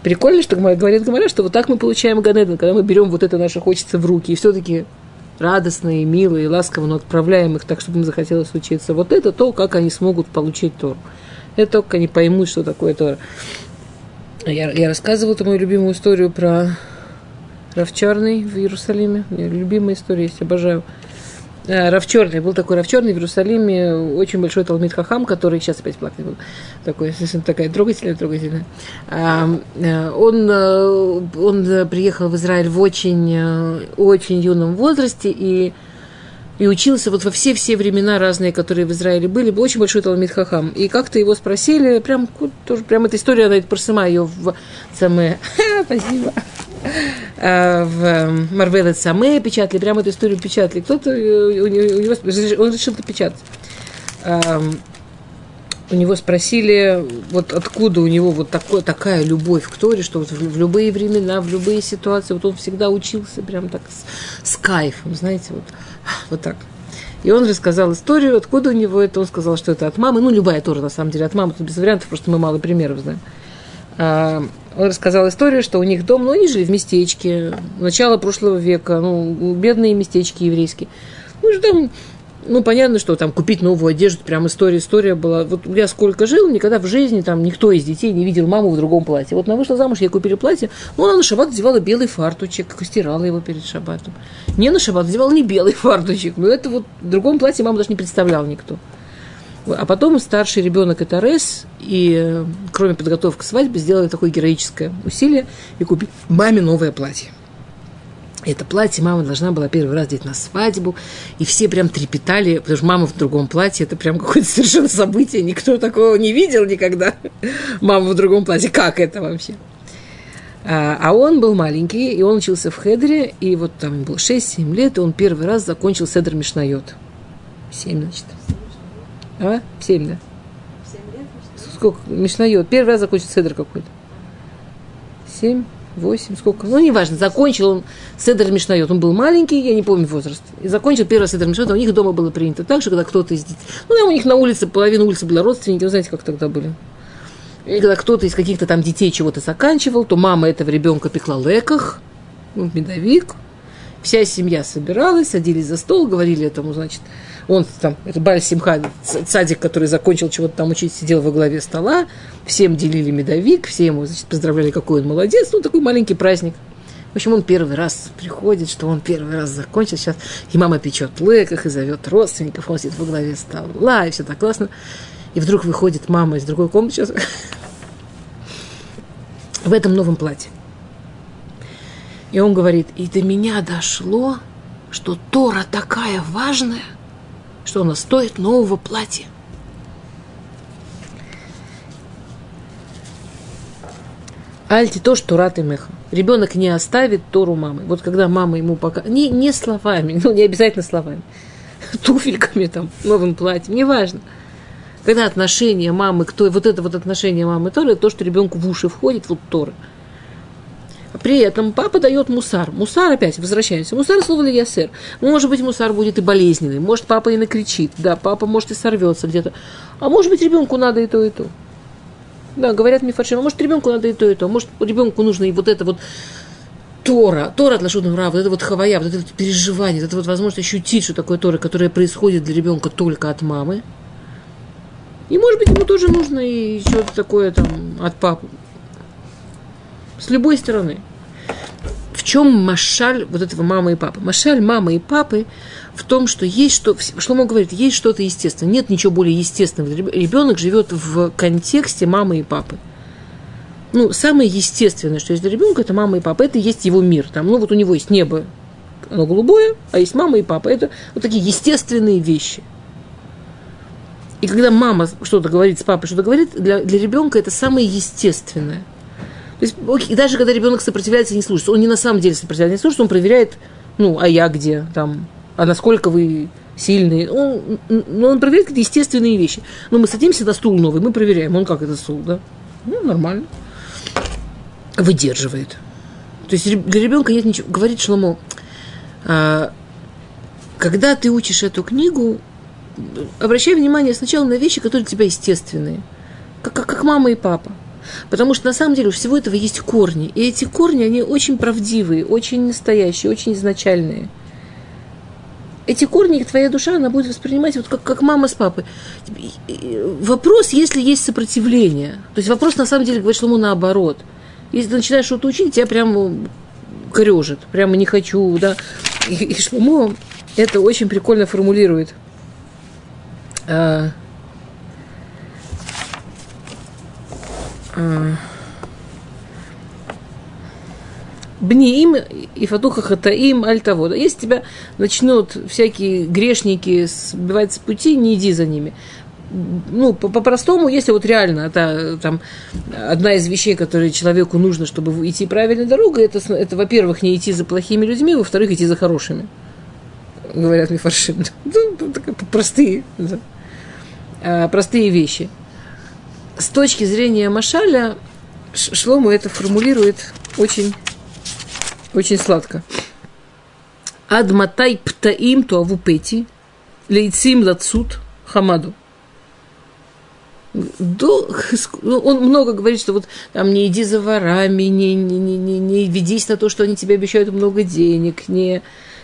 Прикольно, что говорит Гамара, что вот так мы получаем Ганеден, когда мы берем вот это наше хочется в руки, и все-таки мило и ласково, но отправляем их так, чтобы им захотелось учиться. Вот это то, как они смогут получить Тору. Это только они поймут, что такое Тора. Я, я рассказывала эту мою любимую историю про Равчерный в Иерусалиме. У меня любимая история есть, обожаю. А, Равчерный, был такой Равчерный в Иерусалиме, очень большой Талмит Хахам, который сейчас опять плакать был. Такой, [LAUGHS] такая трогательная, трогательная. Э, он, э, он приехал в Израиль в очень, э, очень юном возрасте и и учился вот во все-все времена разные, которые в Израиле были, был очень большой Талмит Хахам. И как-то его спросили, прям, тоже, прям эта история, она просыма ее в самое, [LAUGHS] спасибо, в эм, Марвелет Саме печатали, прям эту историю печатали. Кто-то, э, у него, он решил печатать у него спросили, вот откуда у него вот такой, такая любовь к Торе, что вот в, в любые времена, в любые ситуации, вот он всегда учился прям так с, с кайфом, знаете, вот, вот так. И он рассказал историю, откуда у него это. Он сказал, что это от мамы. Ну, любая Тора, на самом деле, от мамы. Тут без вариантов, просто мы мало примеров знаем. А, он рассказал историю, что у них дом, ну, они жили в местечке, начало прошлого века, ну, бедные местечки еврейские. Ну, что там ну, понятно, что там купить новую одежду, прям история, история была. Вот я сколько жил, никогда в жизни там никто из детей не видел маму в другом платье. Вот она вышла замуж, ей купили платье, ну, она на шаббат одевала белый фартучек, стирала его перед шаббатом. Не на шаббат одевала не белый [LAUGHS] фартучек, но это вот в другом платье мама даже не представлял никто. А потом старший ребенок это Рес, и кроме подготовки к свадьбе сделали такое героическое усилие и купить маме новое платье. Это платье мама должна была первый раз одеть на свадьбу, и все прям трепетали, потому что мама в другом платье, это прям какое-то совершенно событие, никто такого не видел никогда. Мама в другом платье, как это вообще? А, а он был маленький, и он учился в Хедре, и вот там ему было 6-7 лет, и он первый раз закончил Седр Мишнайот. 7, значит. А? В семь, да. Сколько? Мишнайот. Первый раз закончил седр какой-то. Семь, восемь, сколько? Ну, неважно. Закончил он седр Мишнайот. Он был маленький, я не помню возраст. И закончил первый седр Мишнайот. А у них дома было принято так же, когда кто-то из детей... Ну, у них на улице, половина улицы была родственники. Вы знаете, как тогда были. И когда кто-то из каких-то там детей чего-то заканчивал, то мама этого ребенка пекла леках, ну, медовик. Вся семья собиралась, садились за стол, говорили этому, значит, он там, это Баль Симха, садик, который закончил чего-то там учить, сидел во главе стола, всем делили медовик, все ему, значит, поздравляли, какой он молодец, ну, такой маленький праздник. В общем, он первый раз приходит, что он первый раз закончил сейчас, и мама печет леках, и зовет родственников, он сидит во главе стола, и все так классно. И вдруг выходит мама из другой комнаты сейчас [LAUGHS] в этом новом платье. И он говорит, и до меня дошло, что Тора такая важная, что она стоит нового платья. Альти то, что рад и меха. Ребенок не оставит Тору мамы. Вот когда мама ему пока... Не, не словами, [LAUGHS] ну не обязательно словами. Туфельками там, новым платьем, неважно. Когда отношения мамы к Торе, вот это вот отношение мамы к Торе, то, что ребенку в уши входит, вот Тора. При этом папа дает мусар. Мусар опять, возвращаемся. Мусар слово ясер. Может быть, мусар будет и болезненный. Может, папа и накричит. Да, папа может и сорвется где-то. А может быть, ребенку надо и то, и то. Да, говорят мифаршим. А может, ребенку надо и то, и то. Может, ребенку нужно и вот это вот Тора, Тора от Лашудом Ра, вот это вот хавая, вот это вот переживание, вот это вот возможность ощутить, что такое Тора, которое происходит для ребенка только от мамы. И, может быть, ему тоже нужно и что-то такое там от папы. С любой стороны. В чем машаль вот этого мамы и папы? Машаль мамы и папы в том, что есть что, он говорит, есть что-то естественное. Нет ничего более естественного. Ребенок живет в контексте мамы и папы. Ну, самое естественное, что есть для ребенка, это мама и папа. Это есть его мир. Там, ну, вот у него есть небо, оно голубое, а есть мама и папа. Это вот такие естественные вещи. И когда мама что-то говорит с папой, что-то говорит, для, для ребенка это самое естественное. То есть, окей, даже когда ребенок сопротивляется и не слушается, он не на самом деле сопротивляется, не слушается, он проверяет, ну, а я где, там, а насколько вы сильные. Он, ну, он проверяет какие-то естественные вещи. Но мы садимся на стул новый, мы проверяем, он как это стул, да? Ну, нормально. Выдерживает. То есть для ребенка нет ничего. Говорит Шломо, а, когда ты учишь эту книгу, обращай внимание сначала на вещи, которые для тебя естественные. Как, как, как мама и папа. Потому что на самом деле у всего этого есть корни. И эти корни, они очень правдивые, очень настоящие, очень изначальные. Эти корни, твоя душа, она будет воспринимать вот как, как мама с папой. Вопрос, если есть сопротивление. То есть вопрос, на самом деле, говорит что ему наоборот. Если ты начинаешь что-то учить, тебя прямо корежит, прямо не хочу, да. И, и Шломо это очень прикольно формулирует. А, Бниим и фатуха хатаим аль того. Если тебя начнут всякие грешники сбивать с пути, не иди за ними. Ну, по-простому, если вот реально это там одна из вещей, которые человеку нужно, чтобы идти правильной дорогой, это, это во-первых, не идти за плохими людьми, во-вторых, идти за хорошими. Говорят мне фаршим. [LAUGHS] Ну, простые, а, простые вещи – с точки зрения Машаля, Шлому это формулирует очень, очень сладко. Адматай птаим туаву пети, лейцим лацут хамаду. До, ну, он много говорит, что вот там не иди за ворами, не, не, не, не, не ведись на то, что они тебе обещают много денег, не,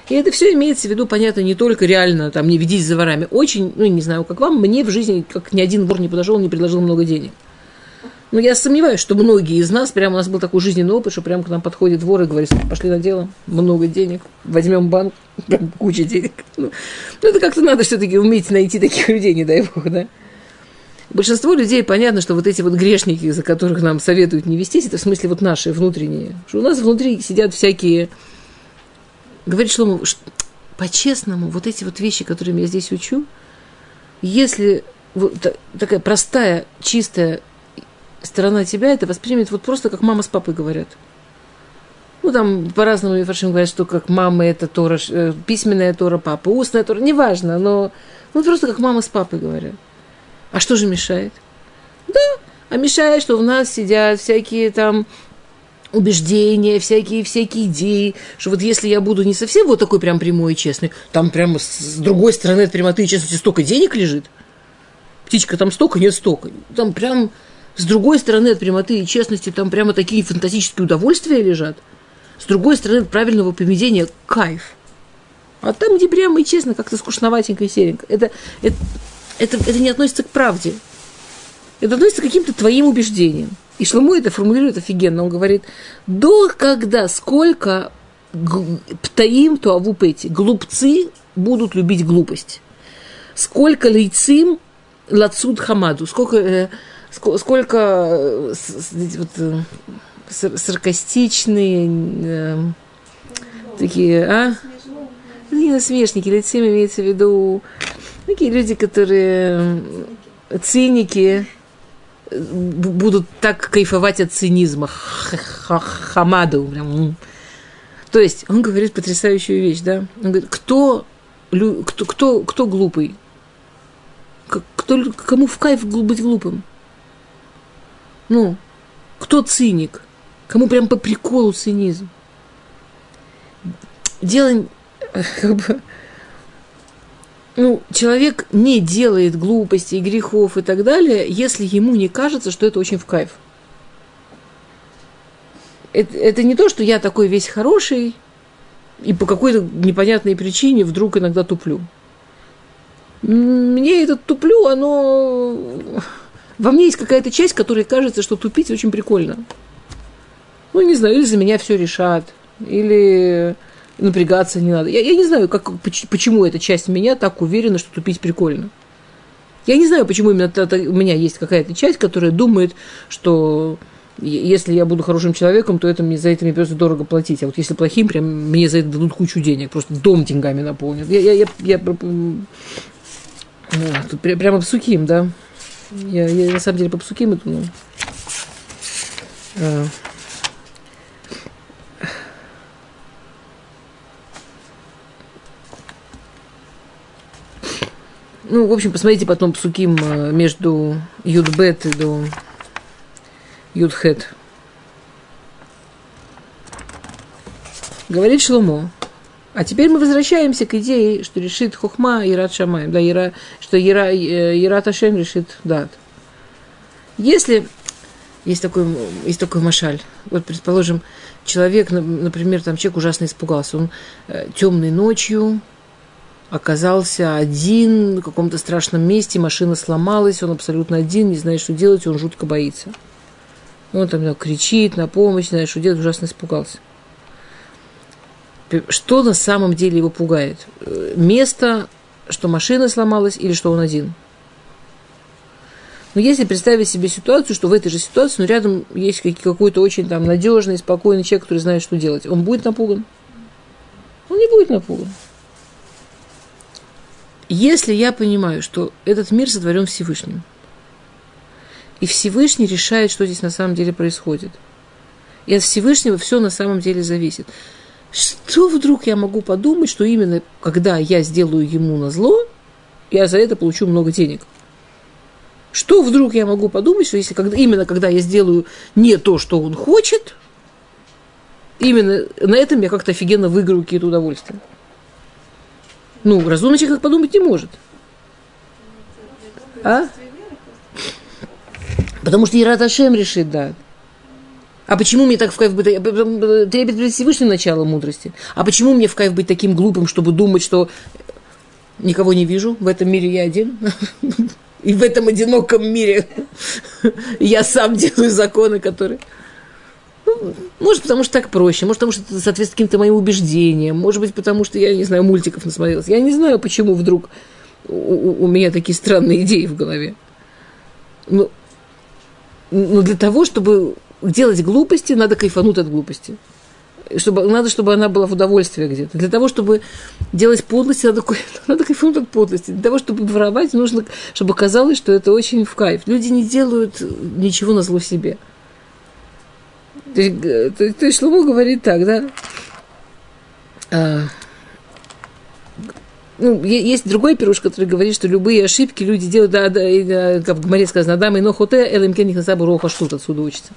и это все имеется в виду, понятно, не только реально, там, не ведись за ворами. Очень, ну, не знаю, как вам, мне в жизни, как ни один вор не подошел, не предложил много денег. Но я сомневаюсь, что многие из нас, прямо у нас был такой жизненный опыт, что прямо к нам подходит вор и говорит, пошли на дело, много денег, возьмем банк, [LAUGHS] прям куча денег. Ну, ну это как-то надо все-таки уметь найти таких людей, не дай бог, да. Большинство людей, понятно, что вот эти вот грешники, за которых нам советуют не вестись, это в смысле вот наши внутренние. Что у нас внутри сидят всякие говорит Шлому, по-честному, вот эти вот вещи, которыми я здесь учу, если вот такая простая, чистая сторона тебя это воспримет вот просто как мама с папой говорят. Ну, там по-разному Мифаршим говорят, что как мама это Тора, э, письменная Тора, папа, устная Тора, неважно, но ну, просто как мама с папой говорят. А что же мешает? Да, а мешает, что у нас сидят всякие там убеждения, всякие, всякие идеи, что вот если я буду не совсем вот такой прям прямой и честный, там прямо с другой стороны от прямоты и честности столько денег лежит, птичка там столько, нет столько, там прям с другой стороны от прямоты и честности там прямо такие фантастические удовольствия лежат, с другой стороны от правильного поведения кайф. А там, где прямо и честно, как-то скучноватенько и серенько. Это, это, это, это не относится к правде. Это относится к каким-то твоим убеждениям. И Шлому это формулирует офигенно. Он говорит, до когда, сколько птаим туаву пэти, глупцы будут любить глупость. Сколько лейцим лацуд хамаду, сколько, э, сколько э, вот, э, саркастичные э, такие, а? Не насмешники, лицем имеется в виду такие люди, которые циники, будут так кайфовать от цинизма. Хамаду. То есть он говорит потрясающую вещь, да? Он говорит, кто, кто, кто, кто глупый? Кто, кому в кайф быть глупым? Ну, кто циник? Кому прям по приколу цинизм? Дело [LAUGHS] как бы, ну, человек не делает глупостей, грехов и так далее, если ему не кажется, что это очень в кайф. Это, это не то, что я такой весь хороший, и по какой-то непонятной причине вдруг иногда туплю. Мне это туплю, оно... Во мне есть какая-то часть, которой кажется, что тупить очень прикольно. Ну, не знаю, или за меня все решат, или напрягаться не надо. Я, я не знаю, как, почему эта часть меня так уверена, что тупить прикольно. Я не знаю, почему именно это, у меня есть какая-то часть, которая думает, что если я буду хорошим человеком, то это мне за это мне придется дорого платить. А вот если плохим, прям мне за это дадут кучу денег, просто дом деньгами наполнят. Я, я, я, я ну, тут прямо псуким, да. Я, я на самом деле по псуким это, ну, а, Ну, в общем, посмотрите потом псуким э, между Юдбет и до Юдхет. Говорит Шломо. А теперь мы возвращаемся к идее, что решит Хохма и Рад Шамай, да, Ира, что Ира, Ира Ташем решит Дат. Если есть такой, есть такой машаль, вот, предположим, человек, например, там человек ужасно испугался, он э, темной ночью оказался один в каком-то страшном месте, машина сломалась, он абсолютно один, не знает, что делать, он жутко боится. Он там кричит на помощь, не знает, что делать, ужасно испугался. Что на самом деле его пугает? Место, что машина сломалась или что он один? Но если представить себе ситуацию, что в этой же ситуации, ну, рядом есть какой-то очень там надежный, спокойный человек, который знает, что делать, он будет напуган? Он не будет напуган. Если я понимаю, что этот мир сотворен Всевышним, и Всевышний решает, что здесь на самом деле происходит, и от Всевышнего все на самом деле зависит, что вдруг я могу подумать, что именно когда я сделаю ему на зло, я за это получу много денег? Что вдруг я могу подумать, что если когда, именно когда я сделаю не то, что он хочет, именно на этом я как-то офигенно выиграю какие-то удовольствия? Ну, разумный человек подумать не может. А? Потому что Ират Ашем решит, да. А почему мне так в кайф быть? Требет перед Всевышним начало мудрости. А почему мне в кайф быть таким глупым, чтобы думать, что никого не вижу, в этом мире я один? [LAUGHS] И в этом одиноком мире [LAUGHS] я сам делаю законы, которые... Ну, может, потому что так проще, может, потому что это соответствует каким-то моим убеждениям, может быть, потому что я, не знаю, мультиков насмотрелась. Я не знаю, почему вдруг у, у меня такие странные идеи в голове. Ну, но для того, чтобы делать глупости, надо кайфануть от глупости. Чтобы, надо, чтобы она была в удовольствии где-то. Для того, чтобы делать подлости, надо, [LAUGHS] надо кайфануть от подлости. Для того, чтобы воровать, нужно, чтобы казалось, что это очень в кайф. Люди не делают ничего на зло себе. То есть, то, есть Шломо говорит так, да? А, ну, есть другой пируш, который говорит, что любые ошибки люди делают, да, да, да как в Гмаре сказано, Адам и Нохоте, Элемкен Нихасабу Роха Штут отсюда учится.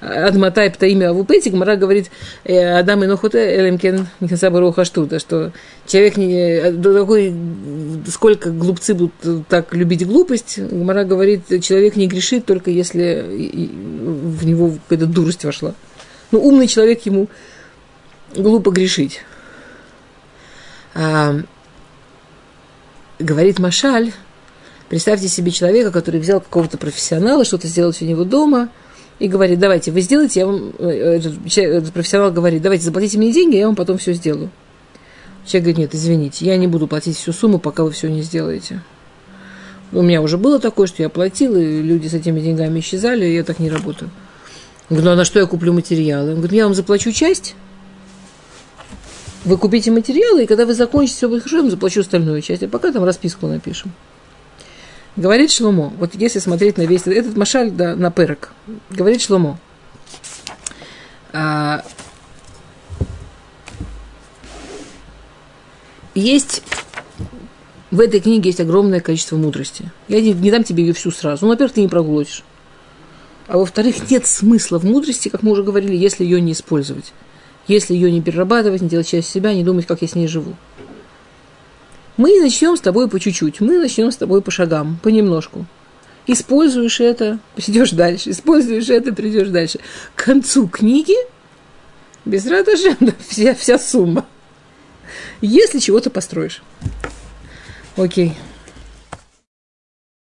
Адматай это имя Гмара говорит, «Э, Адам и Нохоте, Элемкен Нихасабу Роха Штута, что человек не, такой, сколько глупцы будут так любить глупость, Гмара говорит, человек не грешит, только если в него какая-то дурость вошла. Ну, умный человек ему глупо грешить. А, говорит Машаль, представьте себе человека, который взял какого-то профессионала, что-то сделать у него дома, и говорит, давайте, вы сделайте, я вам, э, этот, этот профессионал говорит, давайте, заплатите мне деньги, я вам потом все сделаю. Человек говорит, нет, извините, я не буду платить всю сумму, пока вы все не сделаете. У меня уже было такое, что я платил, и люди с этими деньгами исчезали, и я так не работаю. Я говорю, ну а на что я куплю материалы? Он говорит, я вам заплачу часть, вы купите материалы, и когда вы закончите все будет хорошо, я вам заплачу остальную часть, а пока там расписку напишем. Говорит Шломо, вот если смотреть на весь этот машаль, да, на перок, говорит Шломо, а, есть в этой книге есть огромное количество мудрости. Я не, не дам тебе ее всю сразу. Ну, во-первых, ты не проглотишь. А во-вторых, нет смысла в мудрости, как мы уже говорили, если ее не использовать если ее не перерабатывать, не делать часть себя, не думать, как я с ней живу. Мы начнем с тобой по чуть-чуть, мы начнем с тобой по шагам, понемножку. Используешь это, придешь дальше, используешь это, придешь дальше. К концу книги без радости [LAUGHS] вся, вся сумма. Если чего-то построишь. Окей.